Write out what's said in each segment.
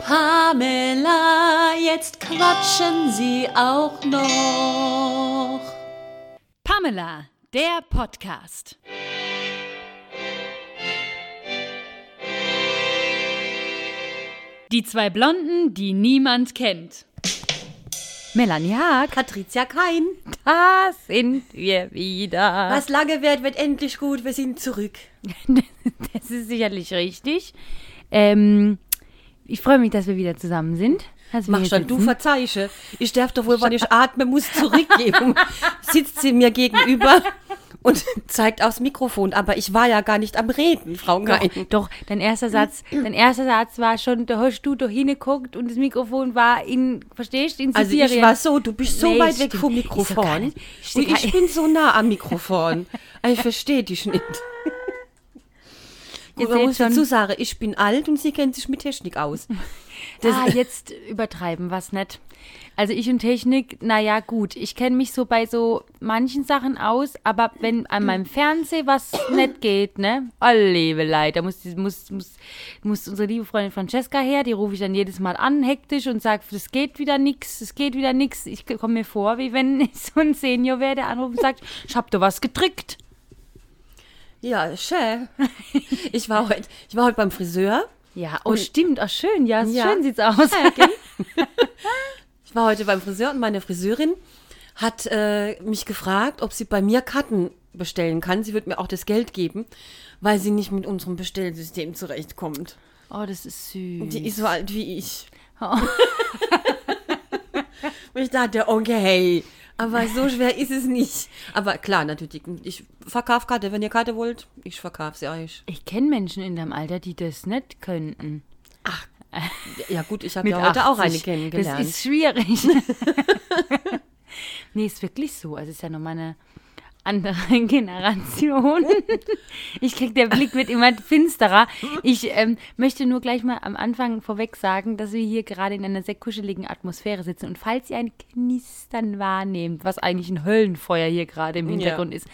Pamela, jetzt quatschen Sie auch noch. Pamela, der Podcast. Die zwei Blonden, die niemand kennt. Melanie Haag. Patricia Kein. Da sind wir wieder. Was lange währt, wird endlich gut. Wir sind zurück. Das ist sicherlich richtig. Ähm, ich freue mich, dass wir wieder zusammen sind. Mach schon, du verzeihst. Ich darf doch wohl, wenn ich atme, muss zurückgeben. Sitzt sie mir gegenüber und zeigt aufs Mikrofon. Aber ich war ja gar nicht am Reden, Frau Kein. Doch, dein erster Satz, dein erster Satz war schon, da hast du doch hingeguckt und das Mikrofon war in, verstehst du, in Also Sizilien. ich war so, du bist so Nee, weit weg vom doch Mikrofon. nicht- Und stimmt. ich bin so nah am Mikrofon. Ich verstehe dich nicht. Gut, man muss schon- dazu sagen, ich bin alt und sie kennt sich mit Technik aus. ah, jetzt übertreiben was nicht. Also ich und Technik, naja gut, ich kenne mich so bei so manchen Sachen aus, aber wenn an meinem Fernseher was nicht geht, ne? Oh, liebe Leid, da muss, muss, muss, muss unsere liebe Freundin Francesca her, die rufe ich dann jedes Mal an, hektisch und sage, das geht wieder nix, es geht wieder nix. Ich komme mir vor, wie wenn ich so ein Senior wäre, der anruft und sagt, ich hab da was gedrückt. Ja, schön. Ich war heute, ich war heute beim Friseur. Ja, oh Und- stimmt, oh schön, ja, Ja. schön sieht's aus. Ich war heute beim Friseur und meine Friseurin hat äh, mich gefragt, ob sie bei mir Karten bestellen kann. Sie wird mir auch das Geld geben, weil sie nicht mit unserem Bestellsystem zurechtkommt. Oh, das ist süß. Die ist so alt wie ich. Oh. Und ich dachte, okay, aber so schwer ist es nicht. Aber klar, natürlich, ich verkaufe Karte. Wenn ihr Karte wollt, ich verkaufe sie euch. Ich kenne Menschen in deinem Alter, die das nicht könnten. Ja gut, ich habe ja heute auch eine 80. kennengelernt. Das ist schwierig. nee, ist wirklich so. Also ist ja nochmal eine andere Generation. Ich krieg, der Blick wird immer finsterer. Ich ähm, möchte nur gleich mal am Anfang vorweg sagen, dass wir hier gerade in einer sehr kuscheligen Atmosphäre sitzen. Und falls ihr ein Knistern wahrnehmt, was eigentlich ein Höllenfeuer hier gerade im Hintergrund ist,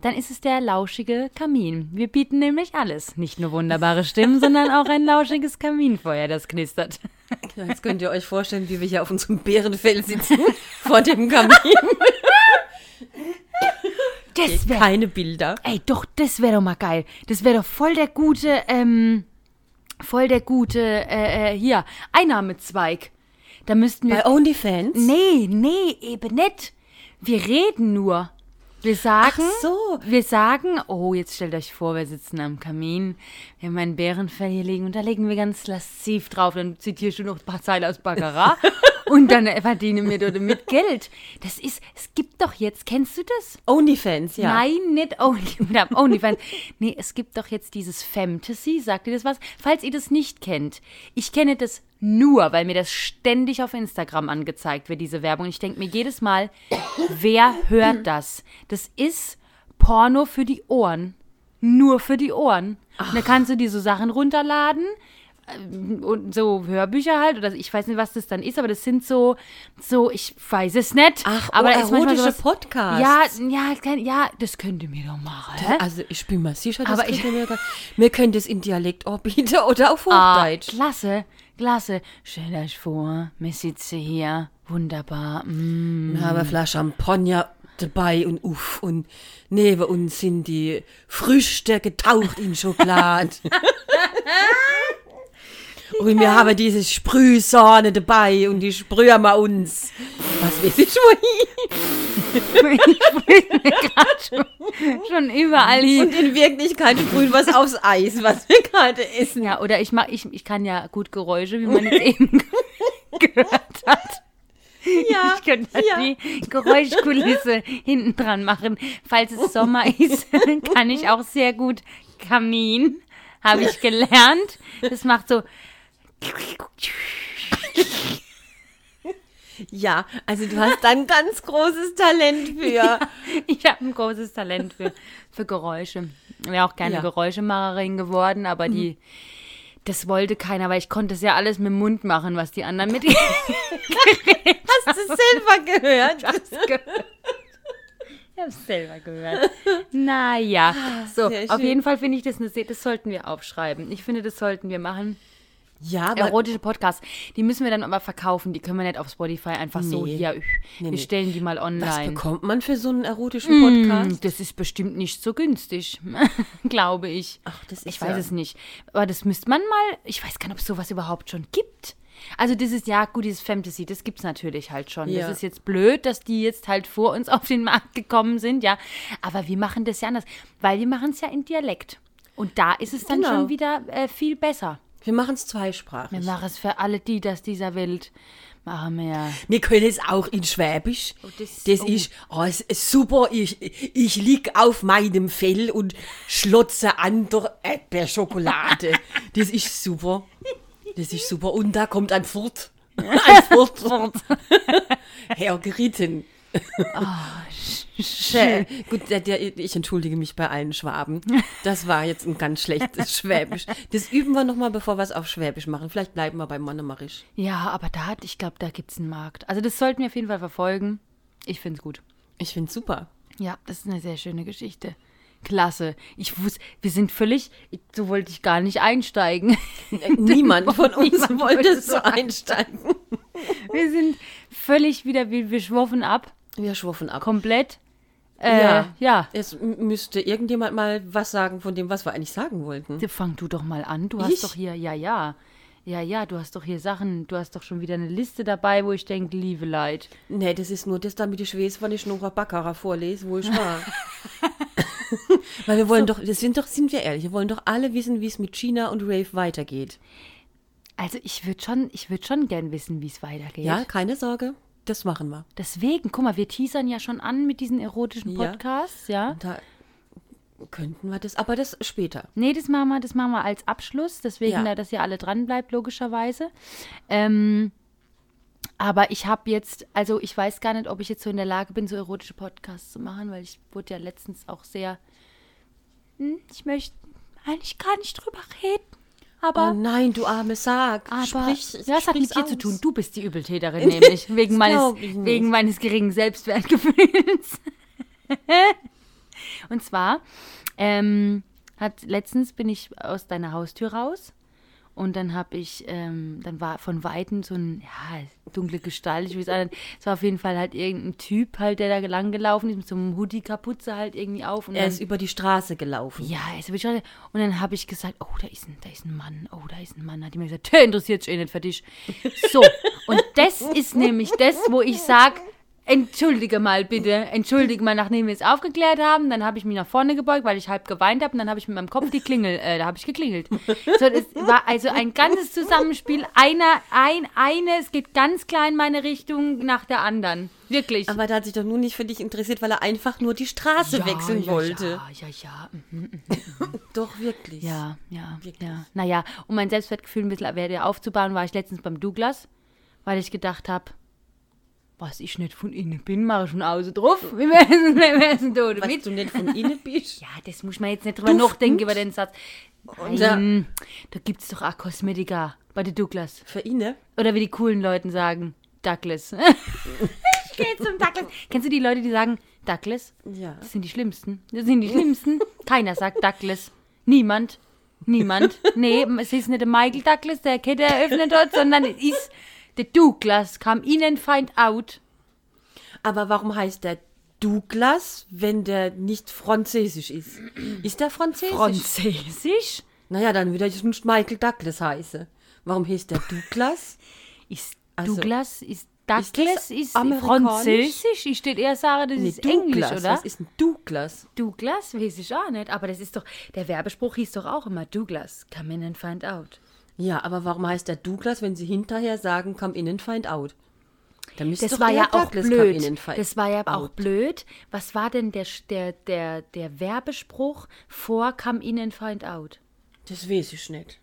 dann ist es der lauschige Kamin. Wir bieten nämlich alles. Nicht nur wunderbare Stimmen, sondern auch ein lauschiges Kaminfeuer, das knistert. Ja, Jetzt könnt ihr euch vorstellen, wie wir hier auf unserem Bärenfell sitzen, vor dem Kamin. Das wäre Keine Bilder. Ey, doch, das wäre doch mal geil. Das wäre doch voll der gute, ähm, voll der gute, äh, äh, hier, Einnahmezweig. Da müssten wir. Bei OnlyFans? nee, nee, eben nicht. Wir reden nur. Wir sagen, Ach so. wir sagen, oh, jetzt stellt euch vor, wir sitzen am Kamin, wir haben ein Bärenfell hier liegen und da legen wir ganz lasziv drauf, dann zitierst du noch ein paar Zeilen aus Baccarat und dann verdienen wir damit Geld. Das ist, es gibt doch jetzt, kennst du das? OnlyFans, ja. Nein, nicht Only, OnlyFans. nee, es gibt doch jetzt dieses Fantasy. Sagt ihr das was? Falls ihr das nicht kennt. Ich kenne das nur, weil mir das ständig auf Instagram angezeigt wird, diese Werbung. Ich denke mir jedes Mal, wer hört das? Das ist Porno für die Ohren. Nur für die Ohren. Und da kannst du dir so Sachen runterladen ähm, und so Hörbücher halt oder ich weiß nicht, was das dann ist, aber das sind so so ich weiß es nicht. Ach, aber oh, erotische Podcasts. Ja, ja, kein, ja, das könnt ihr mir doch machen. Hä? Also ich bin mir sicher, dass Aber ich- wir, wir können das in Dialekt anbieten oder auf Ah, Hochdeutsch. klasse, klasse. Stellt euch vor, wir sitzen hier, wunderbar. Mm. Wir haben eine Flasche Champagner dabei und uff. Und neben uns sind die Früchte getaucht in Schokolade. und wir haben diese Sprühsahne dabei und die sprühen wir uns. Was weiß ich wohin? Schon überall hier. Und in Wirklichkeit sprühen wir es aufs Eis, was wir gerade essen. Ja, oder ich, mach, ich, ich kann ja gut Geräusche, wie man jetzt eben gehört hat. Ja, Ich könnte ja. die Geräuschkulisse hinten dran machen. Falls es Sommer ist, kann ich auch sehr gut Kamin, habe ich gelernt. Das macht so. Ja, also du hast da ein ganz großes Talent für. Ich habe ein großes Talent für, für Geräusche. Wäre auch gerne Ja. Geräuschemacherin geworden, aber die, das wollte keiner, weil ich konnte es ja alles mit dem Mund machen, was die anderen mit Hast du selber gehört? Ich habe selber gehört. Naja, so, Ah, sehr auf jeden Fall finde ich das eine, das sollten wir aufschreiben. Ich finde, das sollten wir machen. Ja, aber Erotische Podcasts, die müssen wir dann aber verkaufen. Die können wir nicht auf Spotify einfach so Nee. hier. wir nee. stellen die mal was online. bekommt man für so einen erotischen Podcast? Hm, Das ist bestimmt nicht so günstig, glaube ich. Ach, das ist ich weiß ja- es nicht. Aber das müsste man mal. Ich weiß gar nicht, ob es sowas überhaupt schon gibt. Also das ist ja gut, dieses Fantasy, das gibt es natürlich halt schon. Ja. Das ist jetzt blöd, dass die jetzt halt vor uns auf den Markt gekommen sind, ja. Aber wir machen das ja anders, weil wir machen es ja in Dialekt. Und da ist es dann Genau. schon wieder äh, viel besser. Wir machen es Wir zweisprachig. machen es für alle die, das dieser Welt machen wir. Wir können es auch in Schwäbisch. das- das oh. ist oh, super. Ich, ich lieg auf meinem Fell und schlotze an der Erdbeerschokolade. das ist super. Das ist super. Und da kommt ein Furt. Ein Furt. Hergeritten. Schä- Gut, der, der, ich entschuldige mich bei allen Schwaben. Das war jetzt ein ganz schlechtes Schwäbisch. Das üben wir nochmal, bevor wir es auf Schwäbisch machen. Vielleicht bleiben wir beim Monomarisch. Ja, aber da hat, ich glaube, da gibt es einen Markt. Also das sollten wir auf jeden Fall verfolgen. Ich finde es gut. Ich finde super. Ja, das ist eine sehr schöne Geschichte. Klasse. Ich wusste, wir sind völlig, so wollte ich gar nicht einsteigen. Niemand von uns Niemand wollte so einsteigen. Wir sind völlig wieder, wir, wir schwoffen ab, Wir schwuffen ab. komplett. Äh, Ja. ja. Es müsste irgendjemand mal was sagen von dem, was wir eigentlich sagen wollten. Fang du doch mal an. Du Ich? hast doch hier, ja, ja. Ja, ja, du hast doch hier Sachen, du hast doch schon wieder eine Liste dabei, wo ich denke, liebe Leid. Nee, das ist nur das, damit ich weiß, wann ich Nora Baccarat vorlese, wo ich war. Weil wir wollen doch, das sind doch, sind wir ehrlich, wir wollen doch alle wissen, wie es mit China und Rave weitergeht. Also ich würde schon, ich würde schon gern wissen, wie es weitergeht. Ja, keine Sorge, das machen wir. Deswegen, guck mal, wir teasern ja schon an mit diesen erotischen Ja. Podcasts, ja. Da könnten wir das, aber das später. Nee, das machen wir, das machen wir als Abschluss, deswegen, Ja. da, dass ihr alle dran bleibt, logischerweise. Ähm, aber ich habe jetzt, also ich weiß gar nicht, ob ich jetzt so in der Lage bin, so erotische Podcasts zu machen, weil ich wurde ja letztens auch sehr, hm, ich möchte eigentlich gar nicht drüber reden. Aber, Oh nein, du arme Sarg. aber Sprich, ja, das hat mit sprich's dir zu tun. Du bist die Übeltäterin nämlich, wegen, meines, wegen meines geringen Selbstwertgefühls. Und zwar ähm, hat letztens bin ich aus deiner Haustür raus und dann habe ich, ähm, dann war von Weitem so ein, ja, dunkle Gestalt, ich weiß nicht, es war auf jeden Fall halt irgendein Typ halt, der da lang gelaufen ist, mit so einem Hoodie-Kapuze halt irgendwie auf. Und Er dann, ist über die Straße gelaufen. ja, ist aber schon, und dann habe ich gesagt, oh, da ist ein, da ist ein Mann, oh, da ist ein Mann. Hat die mir gesagt, der interessiert sich eh nicht für dich. So, und das ist nämlich das, wo ich sage, entschuldige mal bitte, entschuldige mal, nachdem wir es aufgeklärt haben, dann habe ich mich nach vorne gebeugt, weil ich halb geweint habe und dann habe ich mit meinem Kopf die Klingel, äh, da habe ich geklingelt. So, das war also ein ganzes Zusammenspiel, einer, ein, eine, es geht ganz klar in meine Richtung nach der anderen. Wirklich. Aber da hat sich doch nur nicht für dich interessiert, weil er einfach nur die Straße wechseln ja, wollte. Ja, ja, ja. mhm. Doch, wirklich. Ja, ja, Wirklich. ja. Naja, um mein Selbstwertgefühl ein bisschen wieder aufzubauen, war ich letztens beim Douglas, weil ich gedacht habe, was ich nicht von innen bin, mache ich von außen drauf. Wie wär's denn, da Was damit? du nicht von innen bist. Ja, das muss man jetzt nicht drüber Duftend. nachdenken über den Satz. ja. Nein, da gibt es doch auch Kosmetika bei der Douglas. Für ihn, Oder wie die coolen Leuten sagen, Douglas. ich gehe zum Douglas. Kennst du die Leute, die sagen Douglas? Ja. Das sind die Schlimmsten. Das sind die Schlimmsten. Keiner sagt Douglas. Niemand. Niemand. Nee, es ist nicht der Michael Douglas, der Kette eröffnet hat, sondern es ist der Douglas. Kam ihnen find out. Aber warum heißt der Douglas, wenn der nicht französisch ist? Ist der französisch? Französisch? naja, dann würde ich nicht Michael Douglas heißen. Warum heißt der Douglas? Ist Also, Douglas, ist ist das Douglas, ist, amerikanisch? Französisch? Ich steht eher sagen, das Nee, ist Englisch, Douglas. oder? Was ist ein Douglas? Douglas, weiß ich auch nicht. Aber das ist doch, der Werbespruch hieß doch auch immer Douglas, come in and find out. Ja, aber warum heißt der Douglas, wenn sie hinterher sagen, come in and find out? Das war ja auch blöd. Das war ja auch blöd. Was war denn der, der, der, der Werbespruch vor Come In and Find Out? Das weiß ich nicht.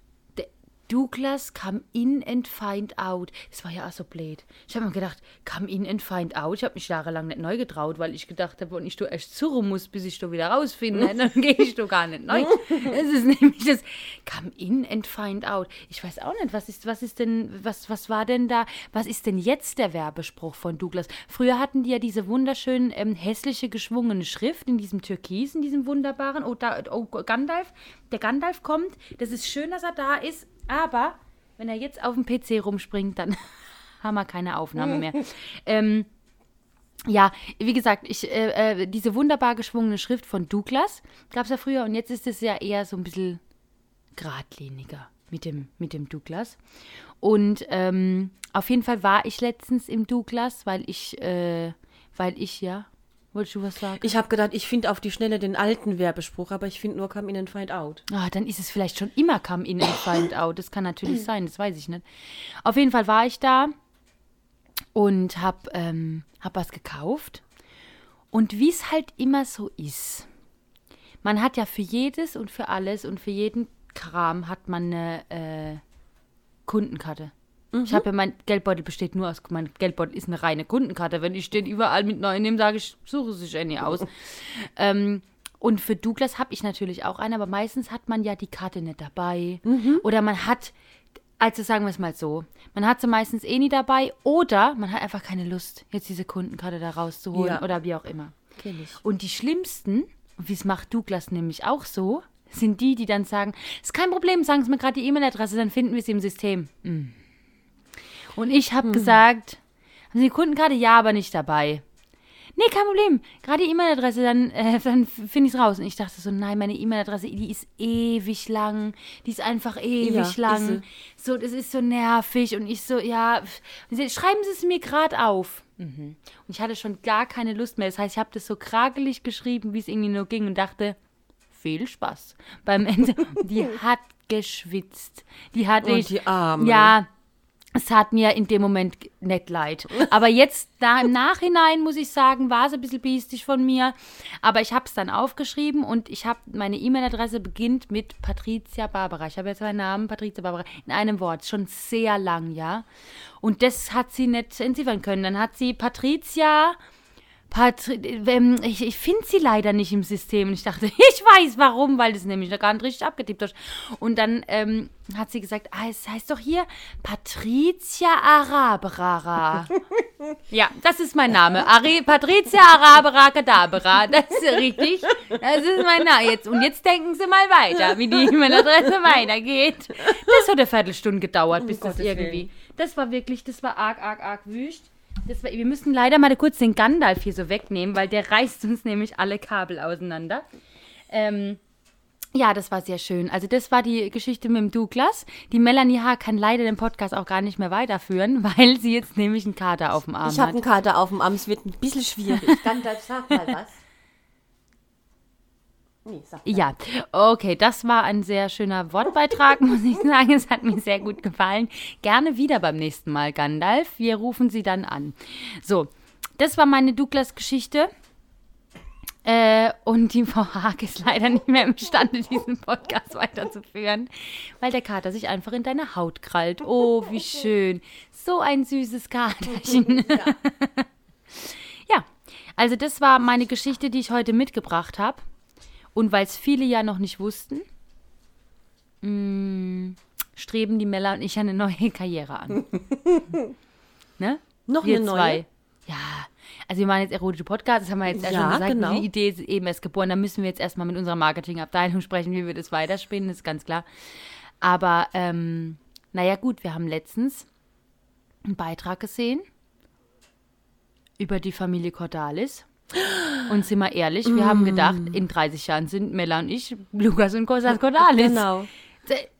Douglas Come In and Find Out. Das war ja auch so blöd. Ich habe mir gedacht, Come In and Find Out. Ich habe mich jahrelang nicht neu getraut, weil ich gedacht habe, wenn ich da erst zurren muss, bis ich da wieder rausfinde, dann gehe ich da gar nicht neu. Das ist nämlich das Come In and Find Out. Ich weiß auch nicht, was ist, was ist denn, was, was war denn da, was ist denn jetzt der Werbespruch von Douglas? Früher hatten die ja diese wunderschön ähm, hässliche geschwungene Schrift in diesem Türkis, in diesem wunderbaren, oh, da, oh Gandalf, der Gandalf kommt, das ist schön, dass er da ist, aber wenn er jetzt auf dem PC rumspringt, dann haben wir keine Aufnahme mehr. ähm, ja, wie gesagt, ich, äh, äh, diese wunderbar geschwungene Schrift von Douglas gab es ja früher und jetzt ist es ja eher so ein bisschen geradliniger mit dem, mit dem Douglas. Und ähm, auf jeden Fall war ich letztens im Douglas, weil ich, äh, weil ich ja. Wolltest du was sagen? Ich habe gedacht, ich finde auf die Schnelle den alten Werbespruch, aber ich finde nur Come in and Find Out. Ah, dann ist es vielleicht schon immer Come in and Find Out. Das kann natürlich sein, das weiß ich nicht. Auf jeden Fall war ich da und habe ähm, hab was gekauft. Und wie es halt immer so ist, man hat ja für jedes und für alles und für jeden Kram hat man eine äh, Kundenkarte. Ich habe ja, mein Geldbeutel besteht nur aus, mein Geldbeutel ist eine reine Kundenkarte. Wenn ich den überall mit neu nehme, sage ich, suche sich eine aus. ähm, und für Douglas habe ich natürlich auch eine, aber meistens hat man ja die Karte nicht dabei. Oder man hat, also sagen wir es mal so, man hat sie meistens eh nie dabei oder man hat einfach keine Lust, jetzt diese Kundenkarte da rauszuholen Ja. oder wie auch immer. Kenn ich. Und die schlimmsten, wie es macht Douglas nämlich auch so, sind die, die dann sagen, ist kein Problem, sagen Sie mir gerade die E-Mail-Adresse, dann finden wir sie im System. Mm. Und ich habe gesagt, haben Sie die Kundenkarte? Ja, aber nicht dabei. Nee, kein Problem. Gerade die E-Mail-Adresse, dann, äh, dann finde ich es raus. Und ich dachte so, nein, meine E-Mail-Adresse, die ist ewig lang. Die ist einfach ewig Ja, lang. So, das ist so nervig. Und ich so, ja, sie, schreiben Sie es mir gerade auf. Mhm. Und ich hatte schon gar keine Lust mehr. Das heißt, ich habe das so kragelig geschrieben, wie es irgendwie nur ging und dachte, viel Spaß. Beim Ende, die hat geschwitzt. Die hatte Und ich, die Arme. Ja, es hat mir in dem Moment nicht leid. Aber jetzt, da im Nachhinein, muss ich sagen, war es ein bisschen biestig von mir. Aber ich habe es dann aufgeschrieben und ich habe, meine E-Mail-Adresse beginnt mit Patricia Barbara. Ich habe jetzt meinen Namen, Patricia Barbara, in einem Wort. Schon sehr lang, ja. Und das hat sie nicht entziffern können. Dann hat sie Patricia. Patri ähm, ich ich finde sie leider nicht im System. Und ich dachte, ich weiß warum, weil das nämlich noch gar nicht richtig abgetippt ist. Und dann ähm, hat sie gesagt, ah, es heißt doch hier Patricia Araberara. ja, das ist mein Name. Ari Patricia Arabera Kadabera. Das ist richtig. Das ist mein Name. Jetzt, und jetzt denken Sie mal weiter, wie die E-Mail-Adresse weitergeht. Das hat eine Viertelstunde gedauert, bis das Gottes irgendwie. Das war wirklich, das war arg, arg, arg wüst. Das wir müssen leider mal kurz den Gandalf hier so wegnehmen, weil der reißt uns nämlich alle Kabel auseinander. Ähm, ja, das war sehr schön. Also das war die Geschichte mit dem Douglas. Die Melanie H. kann leider den Podcast auch gar nicht mehr weiterführen, weil sie jetzt nämlich einen Kater auf dem Arm Ich habe hat. einen Kater auf dem Arm, es wird ein bisschen schwierig. Gandalf, sag mal was. Nee. Ja, okay, das war ein sehr schöner Wortbeitrag, muss ich sagen. Es hat mir sehr gut gefallen. Gerne wieder beim nächsten Mal, Gandalf. Wir rufen Sie dann an. So, das war meine Douglas-Geschichte. Äh, und die Frau Haag ist leider nicht mehr imstande, diesen Podcast weiterzuführen, weil der Kater sich einfach in deine Haut krallt. Oh, wie schön. So ein süßes Katerchen. ja, also das war meine Geschichte, die ich heute mitgebracht habe. Und weil es viele ja noch nicht wussten, mh, streben die Mella und ich eine neue Karriere an. ne? Noch Wir eine neue? zwei. Ja, also wir machen jetzt erotische Podcasts, das haben wir jetzt ja, Ja, schon gesagt. genau. Die Idee ist eben erst geboren. Da müssen wir jetzt erstmal mit unserer Marketingabteilung sprechen, wie wir das weiterspinnen, ist ganz klar. Aber, ähm, naja, gut, wir haben letztens einen Beitrag gesehen über die Familie Cordalis. Und sind wir ehrlich, wir haben gedacht, in 30 Jahren sind Mella und ich Lukas und Cosas Cordalis. Genau.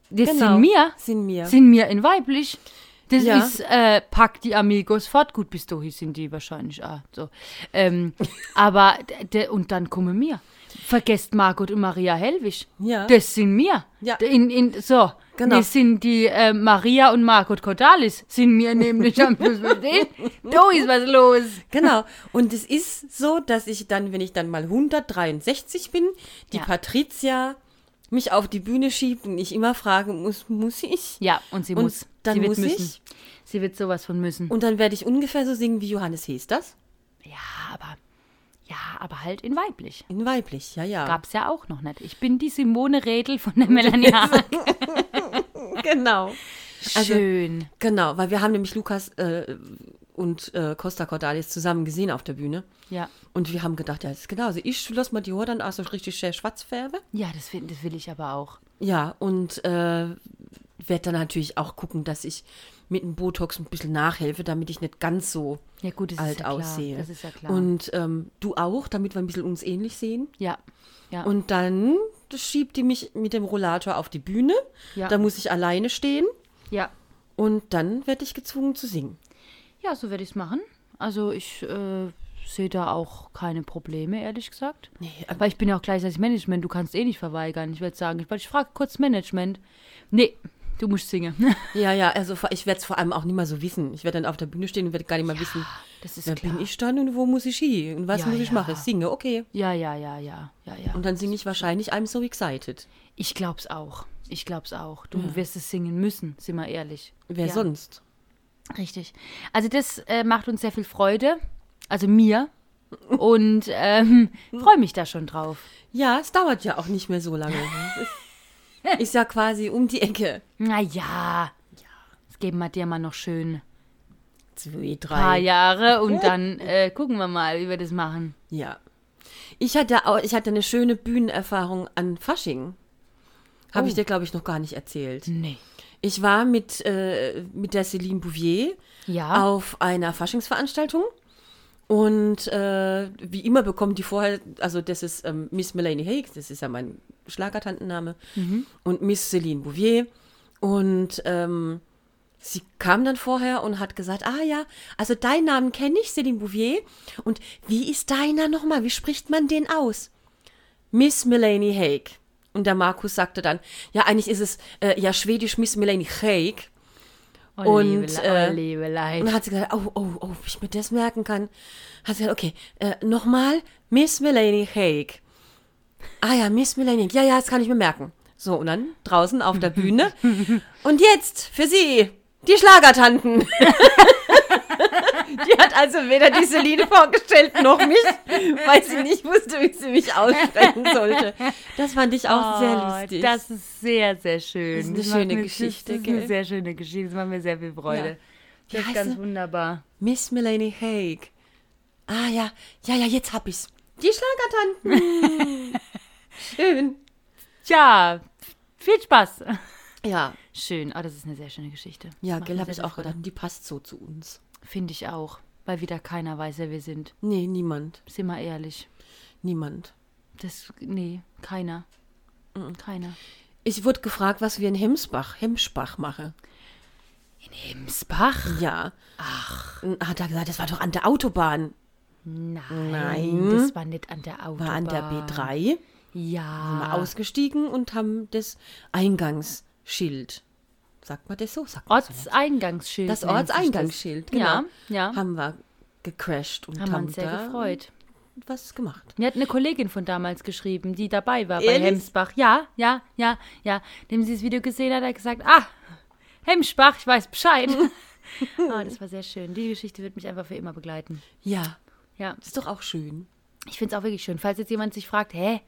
Das genau. sind wir. Sind mir. Sind wir in weiblich. Das Ja. ist, äh, pack die Amigos fort. Gut, bis dahin sind die wahrscheinlich auch so. Ähm, aber, und dann kommen wir. Vergesst Margot und Maria Hellwig. Ja. Das sind wir. Ja. In, in, so. Genau. Das sind die äh, Maria und Margot Cordalis. Sind wir nämlich am. Da ist was los. Genau. Und es ist so, dass ich dann, wenn ich dann mal 163 bin, die Ja. Patricia mich auf die Bühne schiebt und ich immer fragen muss, muss ich? Ja, und sie Und muss. dann sie wird muss müssen. ich? Sie wird sowas von müssen. Und dann werde ich ungefähr so singen wie Johannes Hesters. ja, aber. Ja, aber halt in weiblich. In weiblich, ja, ja. Gab's ja auch noch nicht. Ich bin die Simone Redl von der Melanie Haag. Genau. Also- Schön. Genau, weil wir haben nämlich Lukas äh, und äh, Costa Cordalis zusammen gesehen auf der Bühne. Ja. Und wir haben gedacht, ja, das ist genau. Also ich lass mal die Haare dann auch so richtig schön schwarz färben. Ja, das, will- das will ich aber auch. Ja, und äh, werde dann natürlich auch gucken, dass ich mit dem Botox ein bisschen nachhelfe, damit ich nicht ganz so Ja, gut, das alt ja aussehe. Das ist ja klar. Und ähm, du auch, damit wir ein bisschen uns ähnlich sehen. ja, ja. Und dann schiebt die mich mit dem Rollator auf die Bühne. Ja. Da muss ich alleine stehen. ja. Und dann werde ich gezwungen zu singen. Ja, so werde ich es machen. Also ich äh, sehe da auch keine Probleme, ehrlich gesagt. Nee, äh, Weil ich bin ja auch gleichzeitig Management, du kannst eh nicht verweigern. Ich werde sagen, ich, ich frage kurz Management. Nee, du musst singen. Ja, ja, also ich werde es vor allem auch nicht mehr so wissen. Ich werde dann auf der Bühne stehen und werde gar nicht mehr wissen, das ist wer klar. bin ich dann und wo muss ich hin und was Ja, muss ich ja. machen. Singe, okay. Ja, ja, ja, ja, ja, ja. Und dann singe ich wahrscheinlich I'm so excited. Ich glaub's auch. Ich glaub's auch. Du wirst es singen müssen, sind wir ehrlich. Wer ja. sonst? Richtig. Also das äh, macht uns sehr viel Freude. Also mir. Und ähm, freue mich da schon drauf. Ja, es dauert ja auch nicht mehr so lange. Ist, ja quasi um die Ecke. Naja. Jetzt geben wir dir mal noch schön Zwei, ein paar drei. Jahre und dann äh, gucken wir mal, wie wir das machen. Ja. Ich hatte, auch, ich hatte eine schöne Bühnenerfahrung an Fasching. Habe Oh. ich dir, glaube ich, noch gar nicht erzählt. Nee. Ich war mit, äh, mit der Céline Bouvier Ja. auf einer Faschingsveranstaltung. Und äh, wie immer bekommt die vorher, also das ist ähm, Miss Melanie Haig, das ist ja mein Schlagertantenname, und Miss Céline Bouvier. Und ähm, sie kam dann vorher und hat gesagt, ah ja, also deinen Namen kenne ich, Céline Bouvier. Und wie ist deiner nochmal? Wie spricht man den aus? Miss Melanie Haig. Und der Markus sagte dann, ja, eigentlich ist es äh, ja schwedisch Miss Melanie Haig. Oh, und, liebe, äh, oh, liebe Leid. Und hat sie gesagt, oh, oh, oh, wie ich mir das merken kann. Hat sie gesagt, okay, äh, nochmal, Miss Melanie Haig. Ah ja, Miss Melanie Haig. Ja, ja, das kann ich mir merken. So, und dann draußen auf der Bühne. und jetzt für Sie, die Schlagertanten. die hat also weder die Celine vorgestellt noch mich, weil sie nicht wusste, wie sie mich aussprechen sollte. Das fand ich auch sehr Oh, lustig. Das ist sehr, sehr schön. Das ist eine macht schöne mir- Geschichte, Das ist eine sehr schöne Geschichte. Das macht mir sehr viel Freude. Ja. Das ist ganz wunderbar. Miss Melanie Haig. Ah ja, ja, ja, jetzt hab ich's. Die Schlagertanten. Schön. Tja, viel Spaß. Ja, Schön. Oh, das ist eine sehr schöne Geschichte. ja, gell, habe sehr ich auch gedacht. Die passt so zu uns. Finde ich auch. Weil wieder keiner weiß, wer wir sind. Nee, niemand. Sind wir ehrlich. Niemand. Das, nee, keiner. Keiner. Ich wurde gefragt, was wir in Hemsbach, Hemsbach machen. In Hemsbach? Ja. Ach. Hat er gesagt, das war doch an der Autobahn. Nein, Nein. das war nicht an der Autobahn. War an der B3. Ja. Sind wir ausgestiegen und haben das Eingangsschild. Sagt man das so? Sagt. Ortseingangsschild. Das Ortseingangsschild, genau. Ja, ja. Haben wir gecrashed und Haben wir haben uns sehr gefreut. was gemacht. Mir hat eine Kollegin von damals geschrieben, die dabei war bei Ehrlich? Hemsbach. Ja, ja, ja, ja. Dem sie das Video gesehen hat, hat er gesagt, ah, Hemsbach, ich weiß Bescheid. ah, das war sehr schön. Die Geschichte wird mich einfach für immer begleiten. Ja, Ja, das ist doch auch schön. ich finde es auch wirklich schön. Falls jetzt jemand sich fragt, hä,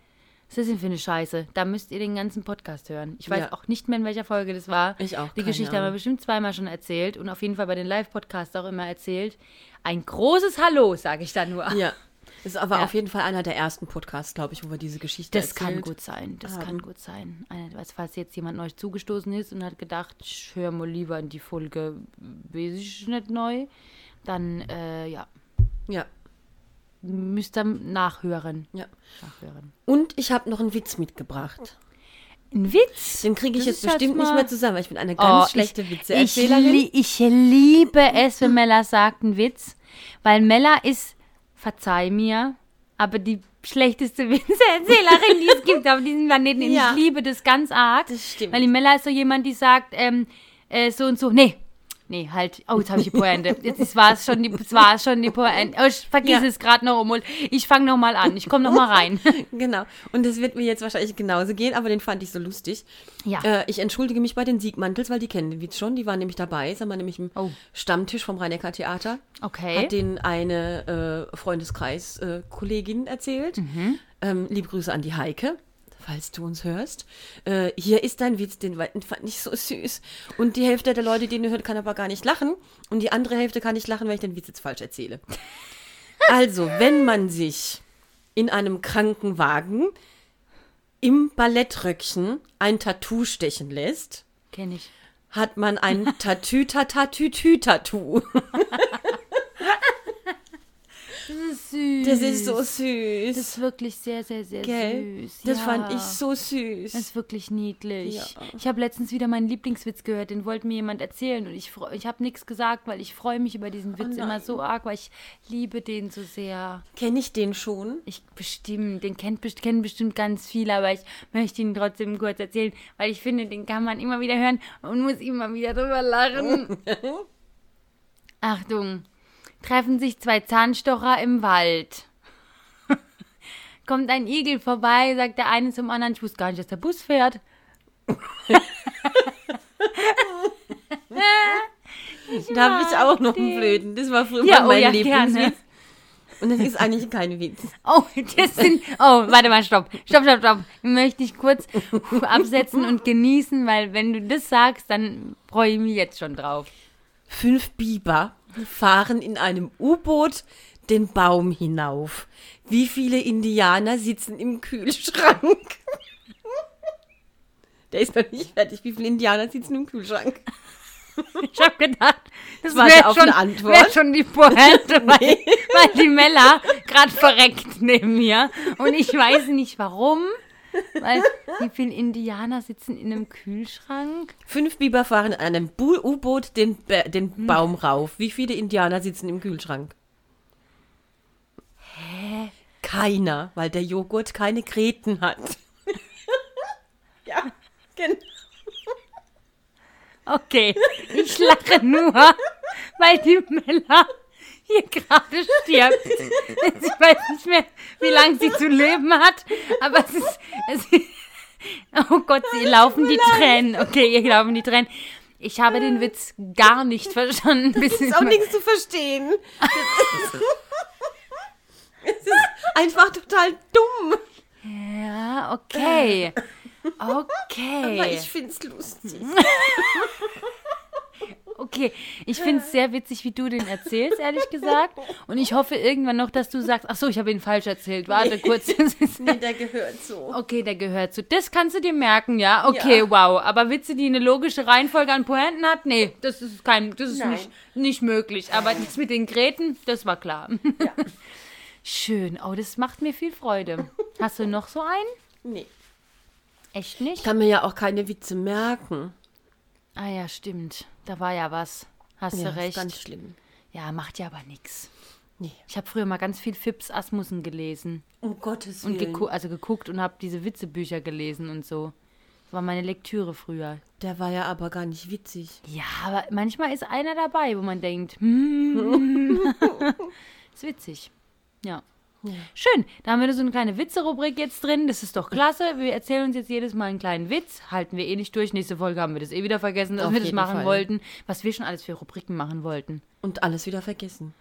was ist das denn für eine Scheiße? Da müsst ihr den ganzen Podcast hören. Ich weiß Ja. auch nicht mehr, in welcher Folge das war. Ich auch, Die Geschichte haben wir Ahnung. bestimmt zweimal schon erzählt und auf jeden Fall bei den Live-Podcasts auch immer erzählt. Ein großes Hallo, sage ich da nur. Ja. Das ist aber Ja. auf jeden Fall einer der ersten Podcasts, glaube ich, wo wir diese Geschichte Das kann erzählt gut sein, das haben. kann gut sein. Also Falls jetzt jemand neu zugestoßen ist und hat gedacht, ich höre mal lieber in die Folge, weiß ich nicht neu, dann äh, ja, Ja. Müsst ihr nachhören. ja. nachhören. Und ich habe noch einen Witz mitgebracht. Ein Witz? Den kriege ich Das jetzt bestimmt nicht mal- mehr zusammen, weil ich bin eine ganz Oh, schlechte Witzeerzählerin. Ich, ich liebe es, wenn Mella sagt einen Witz, weil Mella ist, verzeih mir, aber die schlechteste Witzeerzählerin, die es gibt auf diesem Planeten. Ja. Ich liebe das ganz arg. Das stimmt. Weil die Mella ist so jemand, die sagt, ähm, äh, so und so, nee. Nee, halt, oh, jetzt habe ich die Pointe. Jetzt ist- war es schon die, es war schon die Pointe. Oh, ich vergiss Ja. es gerade noch um. Ich fange noch mal an. Ich komme noch mal rein. Genau. Und das wird mir jetzt wahrscheinlich genauso gehen, aber den fand ich so lustig. Ja. Äh, ich entschuldige mich bei den Siegmantels, weil die kennen den Witz schon. Die waren nämlich dabei. Sagen wir nämlich im Oh. Stammtisch vom Rhein-Neckar Theater. Okay. Hat den eine äh, Freundeskreis-Kollegin erzählt. Mhm. Ähm, liebe Grüße an die Heike, falls du uns hörst. Äh, hier ist dein Witz, den fand ich so süß. Und die Hälfte der Leute, die ihn hört, kann aber gar nicht lachen. Und die andere Hälfte kann nicht lachen, weil ich den Witz jetzt falsch erzähle. Also, wenn man sich in einem Krankenwagen im Ballettröckchen ein Tattoo stechen lässt, Kenne ich. hat man ein Tatü-Tatatü-Tü-Tattoo. Das ist süß. Das ist so süß. Das ist wirklich sehr, sehr, sehr Gell? süß. Das ja. fand ich so süß. Das ist wirklich niedlich. Ja. Ich habe letztens wieder meinen Lieblingswitz gehört, den wollte mir jemand erzählen und ich, ich habe nichts gesagt, weil ich freue mich über diesen Witz Oh immer so arg, weil ich liebe den so sehr. Kenne ich den schon? Ich bestimmt, den kennt, kennen bestimmt ganz viele, aber ich möchte ihn trotzdem kurz erzählen, weil ich finde, den kann man immer wieder hören und muss immer wieder drüber lachen. Achtung, treffen sich zwei Zahnstocher im Wald. Kommt ein Igel vorbei, sagt der eine zum anderen, ich wusste gar nicht, dass der Bus fährt. Da habe ich auch noch einen blöden. Das war früher Ja, oh mein ja, Lieblingswitz. gerne. Und das ist eigentlich kein Witz. Oh, das sind. Oh, warte mal, stopp. Stopp, stopp, stopp. Möchte ich kurz absetzen und genießen, weil wenn du das sagst, dann freue ich mich jetzt schon drauf. Fünf Biber fahren in einem U-Boot den Baum hinauf. Wie viele Indianer sitzen im Kühlschrank? Der ist noch nicht fertig. Wie viele Indianer sitzen im Kühlschrank? Ich habe gedacht, das wäre auf schon, eine Antwort. wär schon die Pointe, weil, weil die Mella gerade verreckt neben mir. Und ich weiß nicht warum. Weil wie viele Indianer sitzen in einem Kühlschrank? Fünf Biber fahren in einem U-Boot den, Ba- den Baum rauf. Wie viele Indianer sitzen im Kühlschrank? Hä? Keiner, weil der Joghurt keine Kreten hat. ja, genau. Okay, ich lache nur, weil die Mella hier gerade stirbt. Ich weiß nicht mehr, wie lange sie zu leben hat, aber es ist. Es ist oh Gott, sie laufen die Tränen. Okay, ihr laufen die Tränen. Ich habe den Witz gar nicht verstanden. Bis ist auch nichts zu verstehen. Es ist einfach total dumm. Ja, okay. Aber Okay. ich find's lustig. Okay, ich finde es sehr witzig, wie du den erzählst, ehrlich gesagt. Und ich hoffe irgendwann noch, dass du sagst, ach so, ich habe ihn falsch erzählt. Warte kurz. Das ist- Nee, der gehört so. Okay, der gehört zu. Das kannst du dir merken, ja? Okay, Ja. wow. Aber Witze, die eine logische Reihenfolge an Pointen hat? Nee, das ist kein, das ist Nein. nicht, nicht möglich. Aber das mit den Gräten, das war klar. Schön. Oh, das macht mir viel Freude. Hast du noch so einen? Nee. Echt nicht? Ich kann mir ja auch keine Witze merken. Ah ja, stimmt. Da war ja was. Hast Ja, du ist recht. ganz schlimm. Ja, macht ja aber nichts. Nee. Ich habe früher mal ganz viel Fips Asmussen gelesen Um Gottes und Willen. geku also geguckt und habe diese Witzebücher gelesen und so. Das war meine Lektüre früher. Der war ja aber gar nicht witzig. Ja, aber manchmal ist einer dabei, wo man denkt, hm, ist witzig. Ja. Schön, da haben wir so eine kleine Witze-Rubrik jetzt drin. Das ist doch klasse. Wir erzählen uns jetzt jedes Mal einen kleinen Witz. Halten wir eh nicht durch. Nächste Folge haben wir das eh wieder vergessen, dass Auf wir das machen Fall. wollten. Was wir schon alles für Rubriken machen wollten. Und alles wieder vergessen.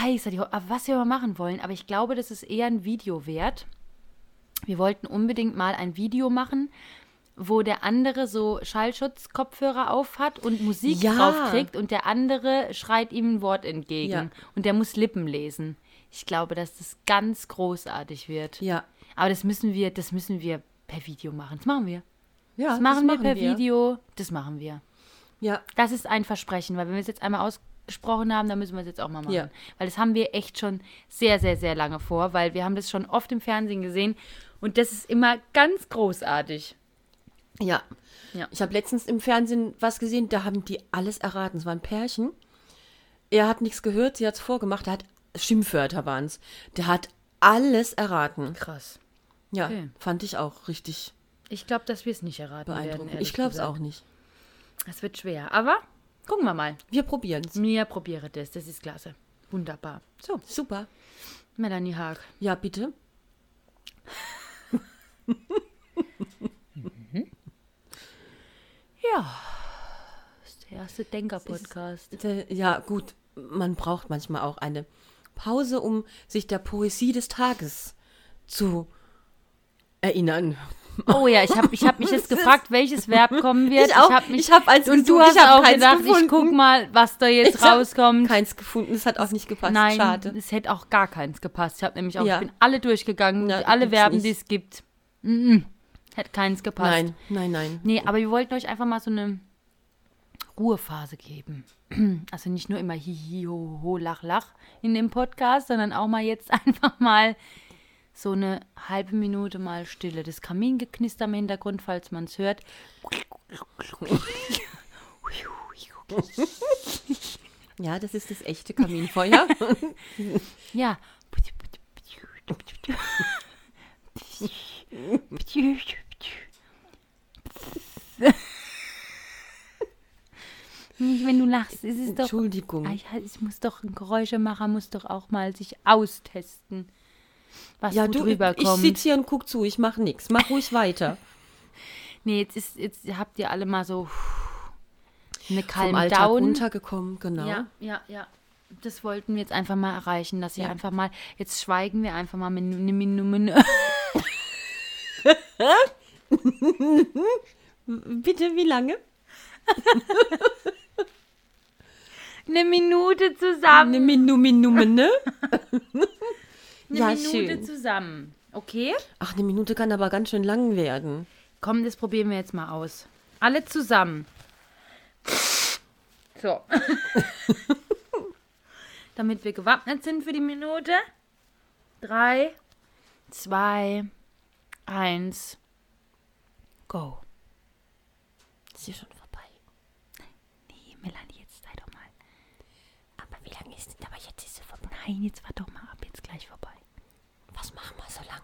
Heißer, die, aber was wir mal machen wollen, aber ich glaube, das ist eher ein Video wert. Wir wollten unbedingt mal ein Video machen, wo der andere so Schallschutzkopfhörer auf hat und Musik Ja. drauf kriegt und der andere schreit ihm ein Wort entgegen Ja. und der muss Lippen lesen. Ich glaube, dass das ganz großartig wird. Ja. Aber das müssen wir, das müssen wir per Video machen. Das machen wir. Ja, Das machen wir per Video. Das machen wir. Ja. Das ist ein Versprechen, weil wenn wir es jetzt einmal ausgesprochen haben, dann müssen wir es jetzt auch mal machen. Ja. Weil das haben wir echt schon sehr, sehr, sehr lange vor, weil wir haben das schon oft im Fernsehen gesehen und das ist immer ganz großartig. Ja. Ja. Ich habe letztens im Fernsehen was gesehen, da haben die alles erraten. Es war ein Pärchen. Er hat nichts gehört, sie hat es vorgemacht. Er hat Schimpfwörter waren es. Der hat alles erraten. Krass. Ja, Okay. fand ich auch richtig Ich glaube, dass wir es nicht erraten werden. Ich glaube es auch nicht. Es wird schwer, aber gucken wir mal. Wir probieren es. Mir probiere das, das ist klasse. Wunderbar. So, Super. Melanie Haag. Ja, bitte. Ja, das ist der erste Denker-Podcast. Ja, gut. Man braucht manchmal auch eine Pause, um sich der Poesie des Tages zu erinnern. Oh ja, ich habe ich hab mich jetzt gefragt, welches Verb kommen wird. Ich auch. hab mich, Ich hab eins Und du gesucht, hast ich hab auch gedacht, ich gefunden. guck mal, was da jetzt Ich rauskommt. Keins gefunden, es hat auch nicht gepasst. Nein, Schade. es hätte auch gar keins gepasst. Ich habe nämlich auch, Ja. ich bin alle durchgegangen, Na, alle Verben, nicht. die es gibt. Mm -mm. Hätte keins gepasst. Nein, nein, nein. Nee, aber wir wollten euch einfach mal so eine Ruhephase geben. Also nicht nur immer hihi, ho, ho, lach, lach in dem Podcast, sondern auch mal jetzt einfach mal so eine halbe Minute mal Stille. Das Kamingeknister im Hintergrund, falls man es hört. Ja, das ist das echte Kaminfeuer. Ja. Nicht, wenn du lachst, es ist doch. Entschuldigung. Ah, ja, es muss doch ein Geräuschemacher muss doch auch mal sich austesten, was ja, du, ich rüberkommt. sitze hier und guck zu, ich mache nichts. Mach ruhig weiter. nee, jetzt ist jetzt habt ihr alle mal so eine Vom Calm Alltag Down. runtergekommen, genau. Ja, ja, ja. Das wollten wir jetzt einfach mal erreichen, dass ihr Ja. einfach mal, jetzt schweigen wir einfach mal mit eine Minute. Bitte, wie lange? Eine Minute zusammen. Eine Minu, Minu, ne? Eine ja, Minute schön. zusammen. Okay? Ach, eine Minute kann aber ganz schön lang werden. Komm, das probieren wir jetzt mal aus. Alle zusammen. So. Damit wir gewappnet sind für die Minute. Drei, zwei, eins, go. Ist hier schon vorbei. Nee, Melanie, jetzt sei doch mal. Aber wie lange ist denn? Aber jetzt ist sie vorbei. Nein, jetzt warte doch mal ab, jetzt gleich vorbei. Was machen wir so lang?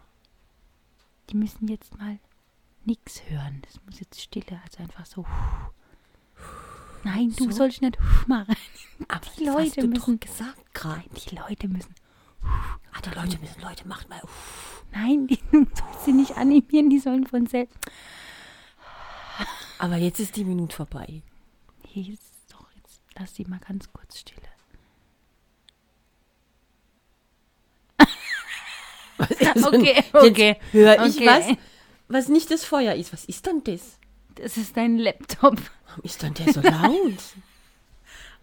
Die müssen jetzt mal nichts hören. Das muss jetzt stille, also einfach so. Nein, du So? sollst nicht machen. Aber Die Leute hast du müssen- doch gesagt gerade. Die Leute müssen. Ah, die Leute müssen, Leute, macht mal. Nein, die, sollst sie nicht animieren, die sollen von selbst. Aber jetzt ist die Minute vorbei. Hier ist doch jetzt. Lass die mal ganz kurz stille. Okay, okay, Jetzt höre ich okay. was, was nicht das Feuer ist. Was ist denn das? Das ist dein Laptop. Warum ist denn der so laut?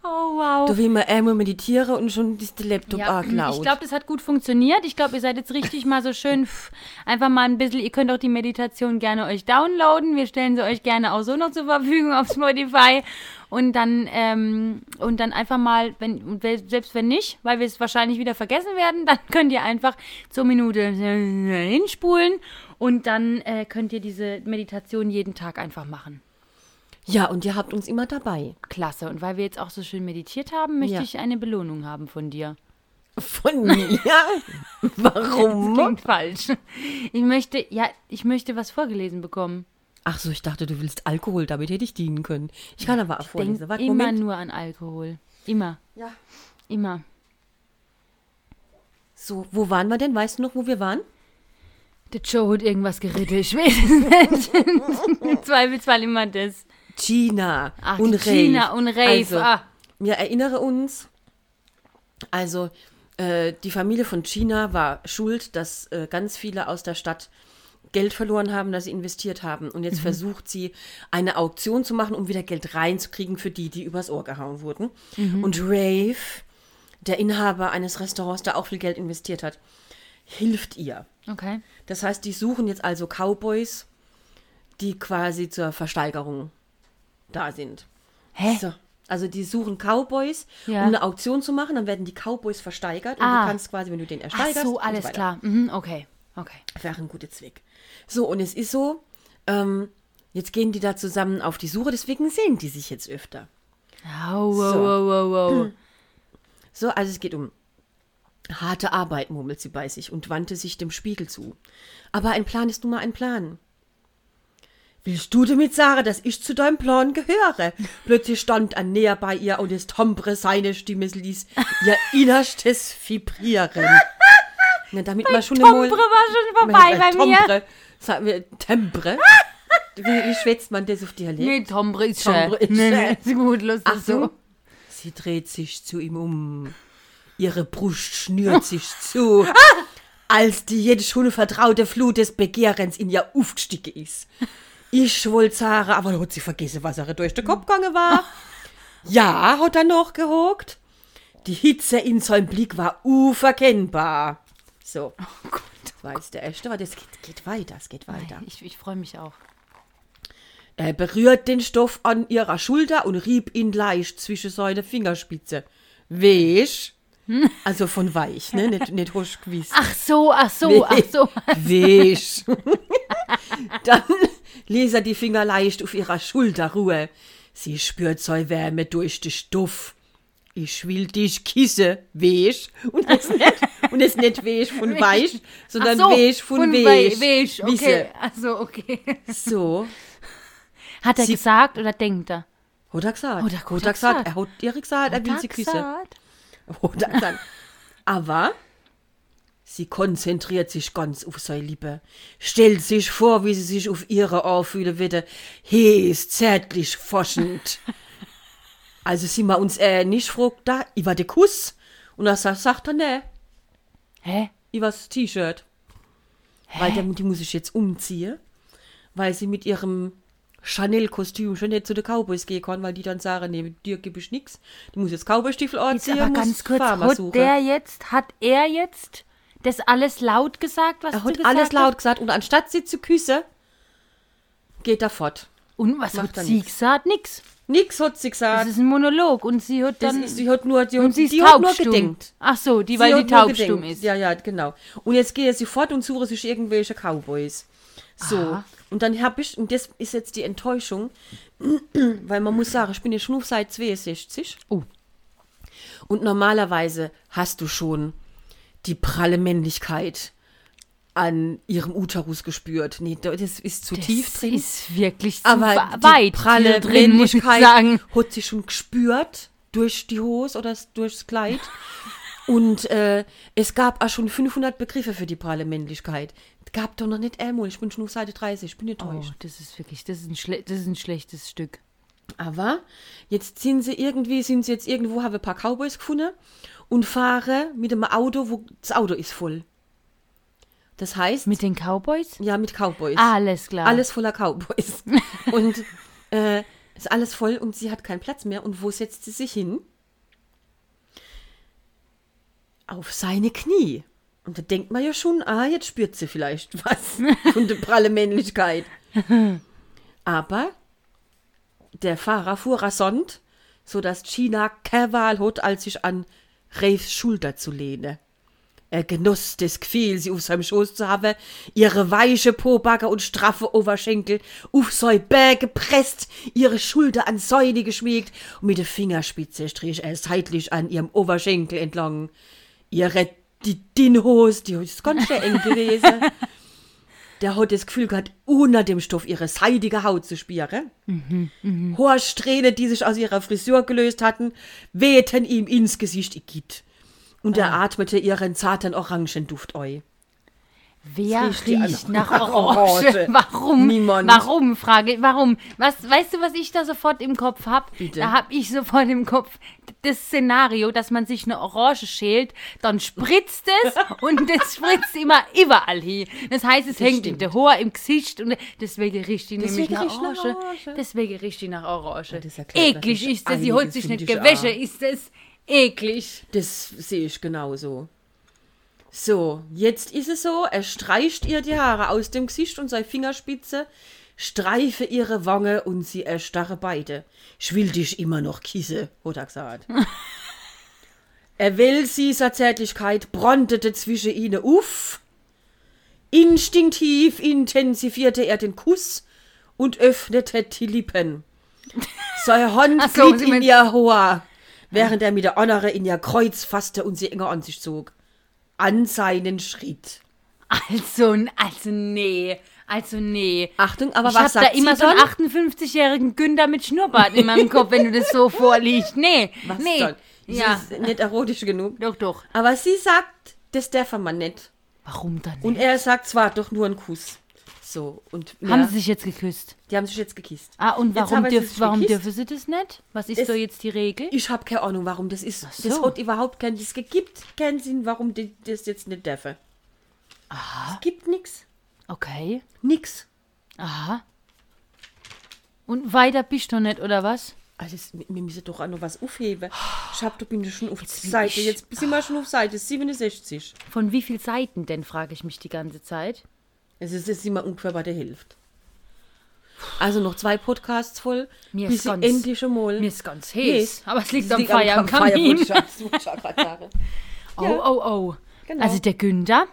Oh, wow. du will mal einmal meditieren und schon ist der Laptop Ja, arg laut. ich glaube, das hat gut funktioniert. Ich glaube, ihr seid jetzt richtig mal so schön pff, einfach mal ein bisschen, ihr könnt auch die Meditation gerne euch downloaden. Wir stellen sie euch gerne auch so noch zur Verfügung auf Spotify. Und dann, ähm, und dann einfach mal, wenn, selbst wenn nicht, weil wir es wahrscheinlich wieder vergessen werden, dann könnt ihr einfach zur Minute hinspulen und dann äh, könnt ihr diese Meditation jeden Tag einfach machen. Ja, und ihr habt uns immer dabei. Klasse. Und weil wir jetzt auch so schön meditiert haben, möchte Ja. ich eine Belohnung haben von dir. Von mir? Warum? Klingt falsch. Ich möchte, ja, ich möchte was vorgelesen bekommen. Ach so, ich dachte, du willst Alkohol, damit hätte ich dienen können. Ich kann aber auch vorlesen. Warte, immer Moment. nur an Alkohol. Immer, Ja. immer. So, wo waren wir denn? Weißt du noch, wo wir waren? Der Joe hat irgendwas geredet. Ich weiß es nicht. Im Zweifelsfall immer das. China Ach, und Rave. China und Rave. Also, ah. Wir erinnere uns, also äh, die Familie von China war schuld, dass äh, ganz viele aus der Stadt Geld verloren haben, das sie investiert haben. Und jetzt versucht sie, eine Auktion zu machen, um wieder Geld reinzukriegen für die, die übers Ohr gehauen wurden. Und Rave, der Inhaber eines Restaurants, der auch viel Geld investiert hat, hilft ihr. Okay. Das heißt, die suchen jetzt also Cowboys, die quasi zur Versteigerung da sind. Hä? So. Also die suchen Cowboys, Ja. um eine Auktion zu machen, dann werden die Cowboys versteigert und Ah. du kannst quasi, wenn du den Ach ersteigerst, so, und alles weiter. klar. Mhm, okay, okay. Wäre ein guter Zweck. So, und es ist so, ähm, jetzt gehen die da zusammen auf die Suche, deswegen sehen die sich jetzt öfter. Au, wow, So. wow, wow, wow. So, also es geht um harte Arbeit, murmelt sie bei sich und wandte sich dem Spiegel zu. Aber ein Plan ist nun mal ein Plan. Willst du damit sagen, dass ich zu deinem Plan gehöre? Plötzlich stand er näher bei ihr und das Tombre seine Stimme ließ ihr Innerstes vibrieren. Na, damit man schon Tombre war schon vorbei bei mir. Tombre, sagen wir Tembre. Wie, wie schwätzt man das auf Dialekt? Nee, Tombre ist Tombre ist Nee, nee, ist gut, lustig Ach so. so. Sie dreht sich zu ihm um. Ihre Brust schnürt sich zu, als die jetzt schon vertraute Flut des Begehrens in ihr aufgestiegen ist. Ich wollte sagen, aber da hat sie vergessen, was ihr durch den Kopf gegangen war. Ja, hat er noch gehockt. Die Hitze in seinem Blick war unverkennbar. So. Das war jetzt der erste, aber das geht, geht weiter, es geht weiter. Ich, ich freue mich auch. Er berührt den Stoff an ihrer Schulter und rieb ihn leicht zwischen seine Fingerspitze. Weich. Also von weich, ne? Nicht, nicht husch gewiss. Ach so, ach so, ach so. Weich. Dann ließ er die Finger leicht auf ihrer Schulter ruhen. Sie spürt seine Wärme durch den Stoff. Ich will dich kisse, weich. Und es nicht, und es nicht weich von weich, sondern so, weich von, wei- weich. weich, okay. Ach so, okay. So. Hat er Sie- gesagt oder denkt er? Hat er gesagt. Hat er- hat er gesagt. Er hat ihr gesagt, er will sie küssen. Hat er gesagt. Aber sie konzentriert sich ganz auf seine Liebe. Stellt sich vor, wie sie sich auf ihre Ohr fühlen würde. Hes, zärtlich, forschend. Also sie mal uns äh, nicht fragt, da, über den Kuss. Und er sagt, er, ne, Hä? über das T-Shirt. Weil der, die muss ich jetzt umziehen, weil sie mit ihrem Chanel-Kostüm schon nicht zu den Cowboys gehen kann, weil die dann sagen, nee, dir gebe ich nix. Die muss jetzt Cowboy-Stiefel Jetzt anziehen, aber muss ganz kurz, Farmer hat suchen. der jetzt, hat er jetzt das alles laut gesagt, was er du hat gesagt alles hast? laut gesagt und anstatt sie zu küssen, geht er fort. Und was Macht hat sie nix. gesagt? Nix. Nix hat sie Das gesagt. ist ein Monolog und sie hat Das dann... ist, sie hat nur, die, und hat, sie ist die hat nur gedenkt. Ach so, die, Sie weil die taubstumm ist. Ja, ja, genau. Und jetzt gehe sie fort und suche sich irgendwelche Cowboys. So. Aha. Und dann habe ich, und das ist jetzt die Enttäuschung, weil man muss sagen, ich bin jetzt schon seit 62. Oh. Und normalerweise hast du schon die pralle Männlichkeit an ihrem Uterus gespürt. Nee, das ist zu tief das drin. ist wirklich zu aber wa- die weit pralle drin, muss ich Männlichkeit sagen. hat sie schon gespürt durch die Hose oder durchs Kleid. Und äh, es gab auch schon 500 Begriffe für die pralle Männlichkeit. Es gab doch noch nicht einmal. Ich bin schon auf Seite 30, ich bin Oh, enttäuscht. das ist wirklich, das ist ein, schle das ist ein schlechtes Stück. Aber jetzt sind sie irgendwie, sind sie jetzt irgendwo, haben ein paar Cowboys gefunden und fahren mit einem Auto, wo das Auto ist voll. Das heißt, Mit den Cowboys? ja, mit Cowboys. Alles klar. Alles voller Cowboys. und äh, ist alles voll und sie hat keinen Platz mehr. Und wo setzt sie sich hin? Auf seine Knie. Und da denkt man ja schon, ah, jetzt spürt sie vielleicht was von der pralle Männlichkeit. Aber der Fahrer fuhr rasant, sodass China keine Wahl hat, als sich an Raves Schulter zu lehnen. Er genoss das Gefühl, sie auf seinem Schoß zu haben, ihre weiche Pobacke und straffe Oberschenkel auf sein Bär gepresst, ihre Schulter an Säune geschmiegt und mit der Fingerspitze strich er seitlich an ihrem Oberschenkel entlang. Ihre die Dinhose, die ist ganz schön eng gewesen. Der hat das Gefühl gehabt, unter dem Stoff ihre seidige Haut zu spüren. Hohe Strähne, die sich aus ihrer Frisur gelöst hatten, wehten ihm ins Gesicht igitt. Und er atmete ihren zarten Orangenduft eu. Wer riecht riecht nach nach Orange? Orange. Warum? Niemand. Warum? Frage. Warum? Was, weißt du, was ich da sofort im Kopf hab? Bitte. Da hab ich sofort im Kopf das Szenario, dass man sich eine Orange schält, dann spritzt es und das spritzt immer überall hin. Das heißt, es hängt in stimmt. der Haar, im Gesicht und deswegen riecht die nämlich Deswegen nach riecht nach Orange. Orange. Deswegen riecht die nach Orange. das Eklig ist das. Sie hat sich nicht ich gewaschen, auch. ist das eklig. Das sehe ich genauso. So, jetzt ist es so, er streicht ihr die Haare aus dem Gesicht und seine Fingerspitze streife ihre Wange und sie erstarre beide. Ich will dich immer noch kisse, hat er gesagt. er will dieser Zärtlichkeit brandete zwischen ihnen auf. Instinktiv intensivierte er den Kuss und öffnete die Lippen. Seine Hand so, glitt Sie in ihr Haar, während er mit der andere in ihr Kreuz fasste und sie enger an sich zog. An seinen Schritt. Also, also nee. Also nee. Achtung, aber ich was hab da sagt immer so einen dann? 58-jährigen Günther mit Schnurrbart in meinem Kopf, wenn du das so vorliest. Nee, Was nee. dann? Ja, Sie ist nicht erotisch genug. doch, doch. Aber sie sagt, das darf man nicht. Warum dann nicht? Und er sagt, es war doch nur ein Kuss. So, und mehr, Haben sie sich jetzt geküsst? die haben sich jetzt gekisst. Ah, und Jetzt warum, dürf, warum dürfen sie das nicht? Was ist Es- so jetzt die Regel? Ich habe keine Ahnung, warum das ist. so. Das hat überhaupt keinen, es gibt keinen Sinn, warum die das jetzt nicht dürfen. Es gibt nix. Okay. Nix. Aha. Und weiter bist du nicht, oder was? Also, wir müssen doch auch noch was aufheben. Ich hab, du bin schon auf bin Seite, jetzt sind wir schon auf Seite 67. Von wie viel Seiten denn, frage ich mich die ganze Zeit. Es ist immer ungefähr der Hälfte. Also noch zwei Podcasts voll, Mir bis ist ganz- endlich einmal... Mir ist ganz heiß. Aber es liegt am Feuer am Kamin. Oh, oh, oh. Genau. Also der Günther.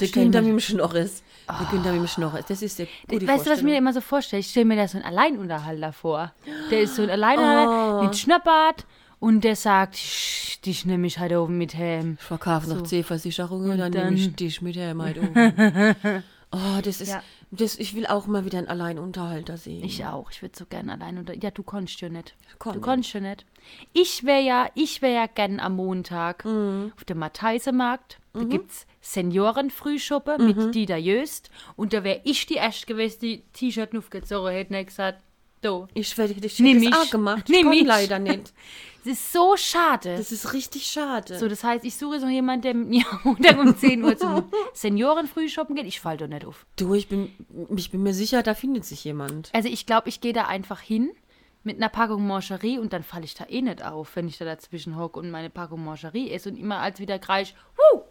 Der Günther mit dem Schnorres. Der Günther mit dem Schnorres. Das ist der gute Weißt du, was ich mir immer so vorstelle? Ich stelle mir da so einen Alleinunterhalter vor. Der ist so ein Alleinunterhalter mit Schnurrbart und der sagt, "Sch, dich nehme ich heute oben mit hem. Ich verkaufe noch C-Versicherungen, dann, dann- nehme ich dich mit her, mein oben. Oh, das ist... Ja. Das, ich will auch mal wieder einen Alleinunterhalter sehen. Ich auch. Ich würde so gerne allein unter. Ja, du konntest ja nicht. kann du konntest ja nicht. Ich wäre ja, ich wäre ja gern am Montag Mhm. auf dem Matheisemarkt. Da gibt's Seniorenfrühschuppe mit Dieter Jöst. Und da wäre ich die erste gewesen, die T-Shirt aufgezogen hätte und gesagt, du, Ich werde dich Nimm das auch gemacht. Nimm komm mich. leider nicht. es ist so schade. Das ist richtig schade. so, das heißt, ich suche so jemanden, der mit mir am Montag um 10 Uhr zum Seniorenfrühshoppen geht. Ich falle doch nicht auf. du, ich bin, ich bin mir sicher, da findet sich jemand. Also ich glaube, ich gehe da einfach hin mit einer Packung Mancherie und dann falle ich da eh nicht auf, wenn ich da dazwischen hocke und meine Packung Mancherie esse und immer als wieder kreisch, Wuh!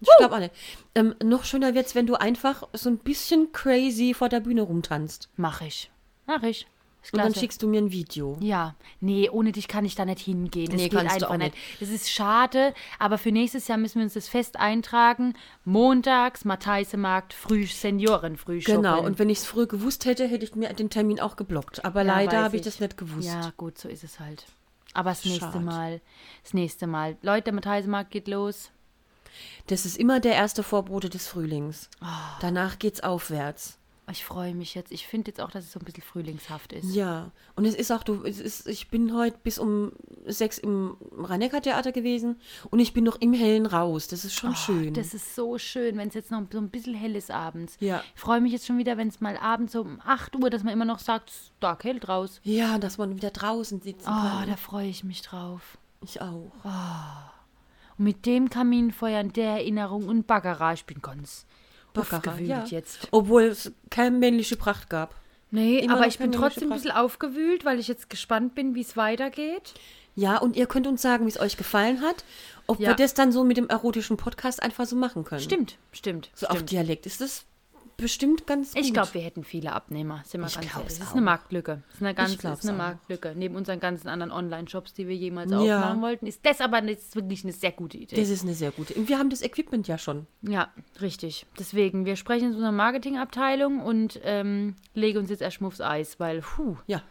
Ich glaube nicht. Ähm, noch schöner wird's, wenn du einfach so ein bisschen crazy vor der Bühne rumtanzt. mach ich. Mach ich. Und dann schickst du mir ein Video. ja, nee, ohne dich kann ich da nicht hingehen. Das Nee, geht einfach nicht. Das ist schade, aber für nächstes Jahr müssen wir uns das fest eintragen. Montags, Matheisemarkt, früh Seniorenfrühshoppen. Genau, und wenn ich es früh gewusst hätte, hätte ich mir den Termin auch geblockt. Aber Ja, leider habe ich das nicht gewusst. Ja, gut, so ist es halt. Aber das nächste Schade. Mal, das nächste Mal. Leute, der Matheisemarkt geht los. Das ist immer der erste Vorbote des Frühlings. Ah. Danach geht's aufwärts. Ich freue mich jetzt. Ich finde jetzt auch, dass es so ein bisschen frühlingshaft ist. Ja, und es ist auch, du, es ist, ich bin heute bis um sechs im Rhein-Neckar-Theater gewesen und ich bin noch im Hellen raus. Das ist schon Oh, schön. Das ist so schön, wenn es jetzt noch so ein bisschen hell ist abends. Ja. Ich freue mich jetzt schon wieder, wenn es mal abends um 8 Uhr, dass man immer noch sagt, es ist stark hell draus. ja, dass man wieder draußen sitzen Oh, kann. da freue ich mich drauf. Ich auch. Und mit dem Kaminfeuer und der Erinnerung und Baggerei, ich bin ganz Aufgewühlt ja. jetzt. Obwohl es keine männliche Pracht gab. Nee, Immer aber ich bin trotzdem ein bisschen aufgewühlt, weil ich jetzt gespannt bin, wie es weitergeht. Ja, und ihr könnt uns sagen, wie es euch gefallen hat. Ob Ja. wir das dann so mit dem erotischen Podcast einfach so machen können. Stimmt, stimmt. So auf stimmt. Dialekt ist das bestimmt ganz gut. Ich glaube, wir hätten viele Abnehmer, sind wir Ich ganz ehrlich. Das ist auch. eine Marktlücke. Das ist eine, ganz, das ist eine auch. Marktlücke. Neben unseren ganzen anderen Online-Shops, die wir jemals Ja. aufmachen wollten, ist das aber jetzt wirklich eine sehr gute Idee. Das ist eine sehr gute. Und wir haben das Equipment ja schon. ja, richtig. Deswegen, wir sprechen in unserer Marketingabteilung und ähm, legen uns jetzt erstmal aufs Eis, weil, puh, Ja,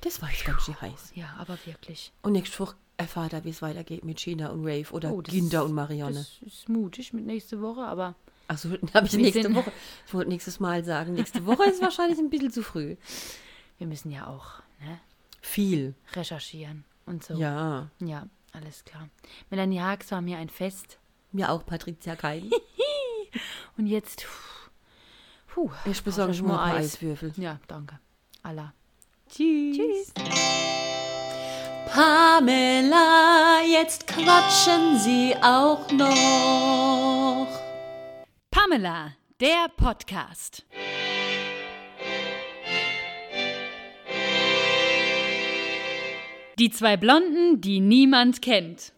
das war jetzt ganz schön heiß. ja, aber wirklich. Und nächste Woche erfahrt ihr, wie es weitergeht mit China und Rave oder Oh, ist- und Marianne. Das ist mutig mit nächste Woche, aber Achso, habe ich nächste sind- Woche. Ich wollte nächstes Mal sagen, nächste Woche ist wahrscheinlich ein bisschen zu früh. wir müssen ja auch ne, Viel. recherchieren und so. Ja. ja, alles klar. Melanie Haags war mir ein Fest Mir auch Patricia Kein. und jetzt, puh, Ich besorge schon mal ein paar Eiswürfel. Ja, danke. Allah. Tschüss. Tschüss. Pamela, jetzt quatschen Sie auch noch. Pamela, der Podcast. Die zwei Blonden, die niemand kennt.